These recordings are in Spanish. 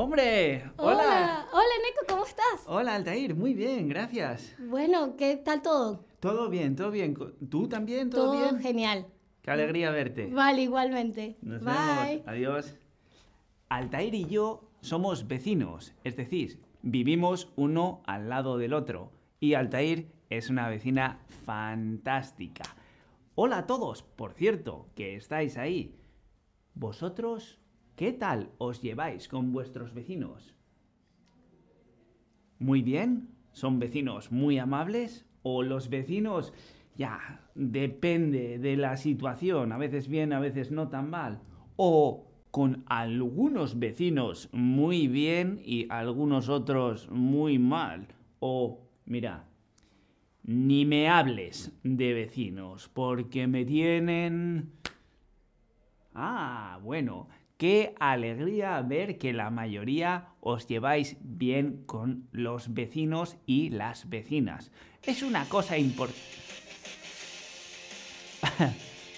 ¡Hombre! ¡Hola! Hola, Neko, ¿cómo estás? Hola, Altair, muy bien, gracias. Bueno, ¿qué tal todo? Todo bien, todo bien. ¿Tú también? ¿Todo, Todo bien? genial. Qué alegría verte. Vale, igualmente. Nos Bye. vemos. Adiós. Altair y yo somos vecinos, es decir, vivimos uno al lado del otro. Y Altair es una vecina fantástica. Hola a todos, por cierto, que estáis ahí. ¿Vosotros qué tal os lleváis con vuestros vecinos? Muy bien, son vecinos muy amables o los vecinos ya depende de la situación, a veces bien, a veces no tan mal, o con algunos vecinos muy bien y algunos otros muy mal, o mira, ni me hables de vecinos porque me tienen Ah, bueno, qué alegría ver que la mayoría os lleváis bien con los vecinos y las vecinas. Es una cosa importante.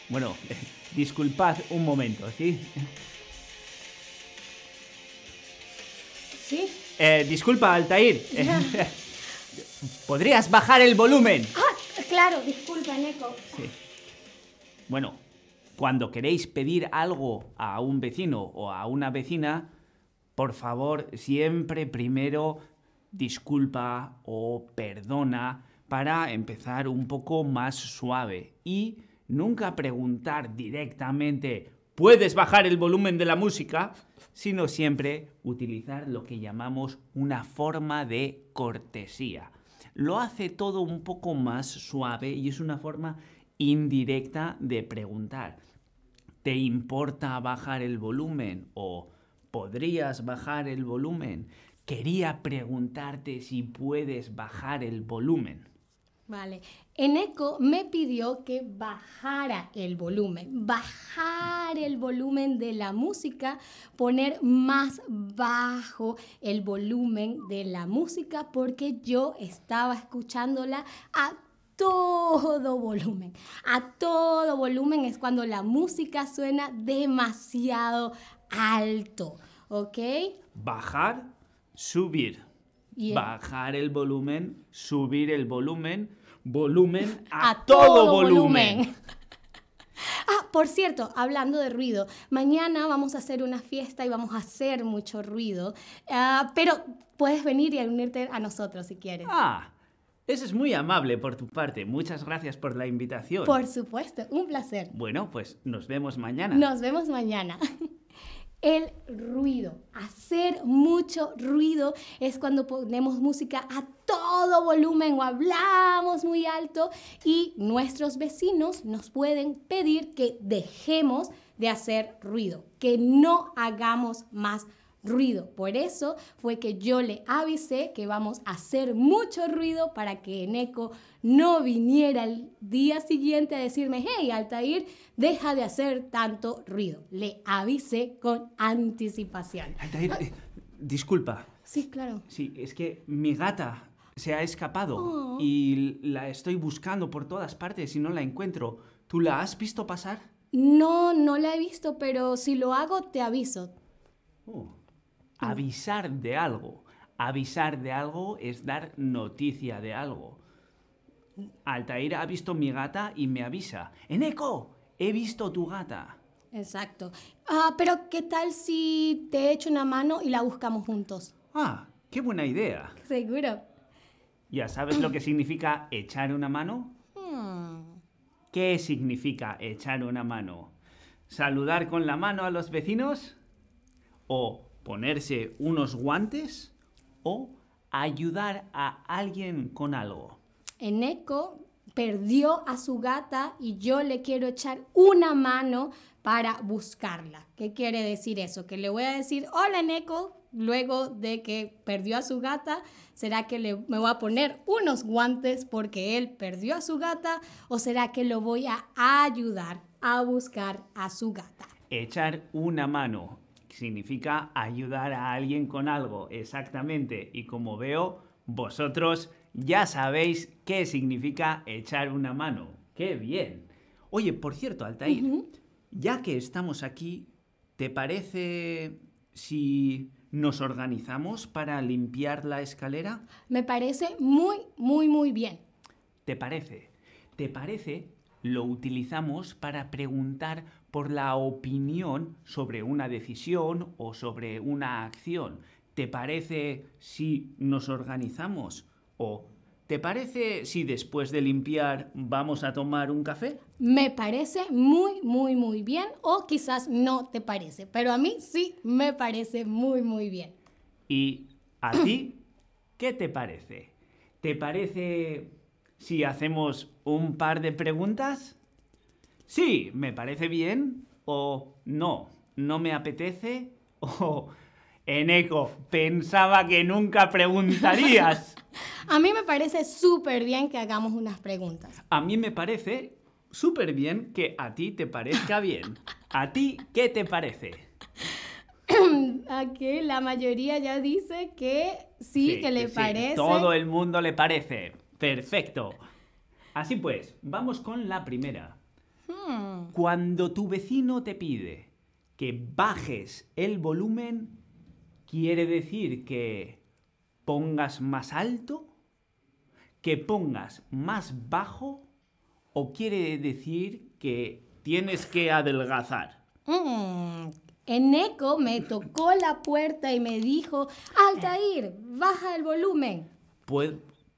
bueno, disculpad un momento, ¿sí? ¿Sí? Eh, disculpa, Altair. ¿Podrías bajar el volumen? Ah, claro, disculpa, Neko. Sí. Bueno, cuando queréis pedir algo a un vecino o a una vecina, por favor, siempre primero disculpa o perdona para empezar un poco más suave y nunca preguntar directamente ¿puedes bajar el volumen de la música? sino siempre utilizar lo que llamamos una forma de cortesía. Lo hace todo un poco más suave y es una forma indirecta de preguntar. ¿Te importa bajar el volumen? ¿O podrías bajar el volumen? Quería preguntarte si puedes bajar el volumen. Vale. Eneco me pidió que bajara el volumen, bajar el volumen de la música, poner más bajo el volumen de la música porque yo estaba escuchándola a todo volumen. A todo volumen es cuando la música suena demasiado alto, ¿ok? Bajar, subir. Bajar el volumen, subir el volumen, volumen a, a todo, volumen. Ah, por cierto, hablando de ruido, mañana vamos a hacer una fiesta y vamos a hacer mucho ruido, Ah, pero puedes venir y unirte a nosotros si quieres. Ah, eso es muy amable por tu parte. Muchas gracias por la invitación. Por supuesto, un placer. Bueno, pues nos vemos mañana. Nos vemos mañana. El ruido, hacer mucho ruido es cuando ponemos música a todo volumen o hablamos muy alto y nuestros vecinos nos pueden pedir que dejemos de hacer ruido, que no hagamos más ruido. Por eso fue que yo le avisé que vamos a hacer mucho ruido para que Eneco no viniera el día siguiente a decirme, hey, Altair, deja de hacer tanto ruido. Le avisé con anticipación. Altair, eh, disculpa. Sí, claro. Sí, es que mi gata se ha escapado Oh. y la estoy buscando por todas partes y no la encuentro. ¿Tú la has visto pasar? No, no la he visto, pero si lo hago, te aviso. Oh. Avisar de algo. Avisar de algo es dar noticia de algo. Altair ha visto mi gata y me avisa. Eneco, he visto tu gata. Exacto. Ah, pero ¿qué tal si te echo una mano y la buscamos juntos? Ah, qué buena idea. Seguro. ¿Ya sabes lo que significa echar una mano? Hmm. ¿Qué significa echar una mano? ¿Saludar con la mano a los vecinos? ¿O ponerse unos guantes? ¿O ayudar a alguien con algo? Eneco perdió a su gata y yo le quiero echar una mano para buscarla. ¿Qué quiere decir eso? Que le voy a decir, hola Eneco, luego de que perdió a su gata, ¿será que le, me voy a poner unos guantes porque él perdió a su gata? ¿O será que lo voy a ayudar a buscar a su gata? Echar una mano significa ayudar a alguien con algo, exactamente. Y como veo, vosotros ya sabéis qué significa echar una mano. ¡Qué bien! Oye, por cierto, Altair, ya que estamos aquí, ¿te parece si nos organizamos para limpiar la escalera? Me parece muy, muy, muy bien. ¿Te parece? ¿Te parece? Lo utilizamos para preguntar por la opinión sobre una decisión o sobre una acción. ¿Te parece si nos organizamos? ¿O te parece si después de limpiar vamos a tomar un café? Me parece muy, muy, muy bien. O quizás no te parece. Pero a mí sí me parece muy, muy bien. ¿Y a ti qué te parece? ¿Te parece si hacemos un par de preguntas? Sí, me parece bien. O no, no me apetece. O Eneco, pensaba que nunca preguntarías. A mí me parece súper bien que hagamos unas preguntas. A mí me parece súper bien que a ti te parezca bien. ¿A ti qué te parece? Aquí la mayoría ya dice que sí, que le parece. Todo el mundo le parece. Perfecto. Así pues, vamos con la primera. Hmm, Cuando tu vecino te pide que bajes el volumen, ¿quiere decir que pongas más alto? ¿Que pongas más bajo? ¿O quiere decir que tienes que adelgazar? mm. Eneco me tocó la puerta y me dijo, Altair, baja el volumen. Pues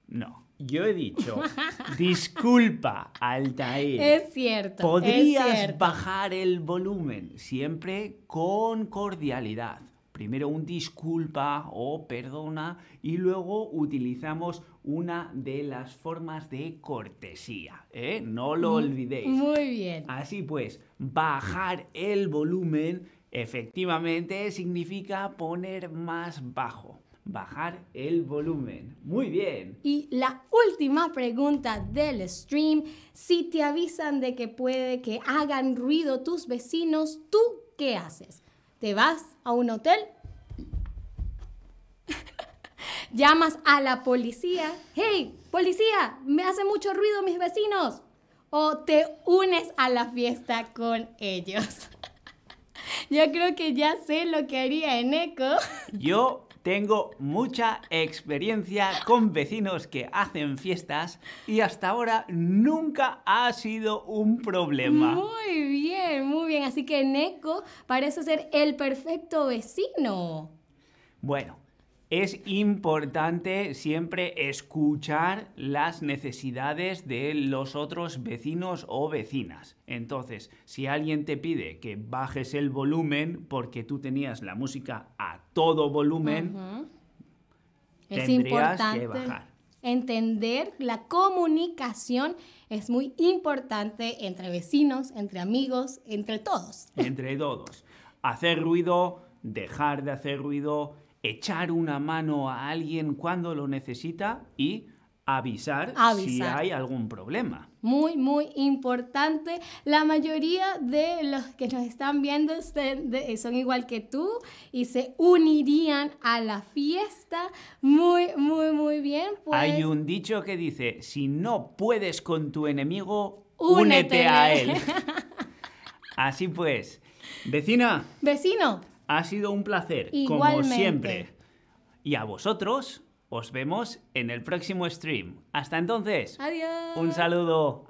no, yo he dicho, disculpa, Altair. Es cierto. Podrías es cierto. bajar el volumen, siempre con cordialidad. Primero un disculpa o perdona y luego utilizamos una de las formas de cortesía. ¿eh? No lo olvidéis. Muy bien. Así pues, bajar el volumen efectivamente significa poner más bajo. Bajar el volumen. Muy bien. Y la última pregunta del stream, si te avisan de que puede que hagan ruido tus vecinos, ¿tú qué haces? ¿Te vas a un hotel? ¿Llamas a la policía? ¡Hey, policía! Me hace mucho ruido mis vecinos. ¿O te unes a la fiesta con ellos? Yo creo que ya sé lo que haría Eneco. Yo tengo mucha experiencia con vecinos que hacen fiestas y hasta ahora nunca ha sido un problema. Muy bien, muy bien. Así que Neko parece ser el perfecto vecino. Bueno, es importante siempre escuchar las necesidades de los otros vecinos o vecinas. Entonces, si alguien te pide que bajes el volumen porque tú tenías la música a todo volumen. Es tendrías importante que bajar. entender la comunicación es muy importante entre vecinos, entre amigos, entre todos. entre todos. Hacer ruido, dejar de hacer ruido, echar una mano a alguien cuando lo necesita y avisar, si hay algún problema. Muy, muy importante. La mayoría de los que nos están viendo son igual que tú y se unirían a la fiesta. Muy, muy, muy bien. Pues, Hay un dicho que dice, si no puedes con tu enemigo, Únete. únete a él. Así pues, vecina, Vecino, ha sido un placer, como siempre. Y a vosotros, os vemos en el próximo stream. Hasta entonces, adiós. un saludo.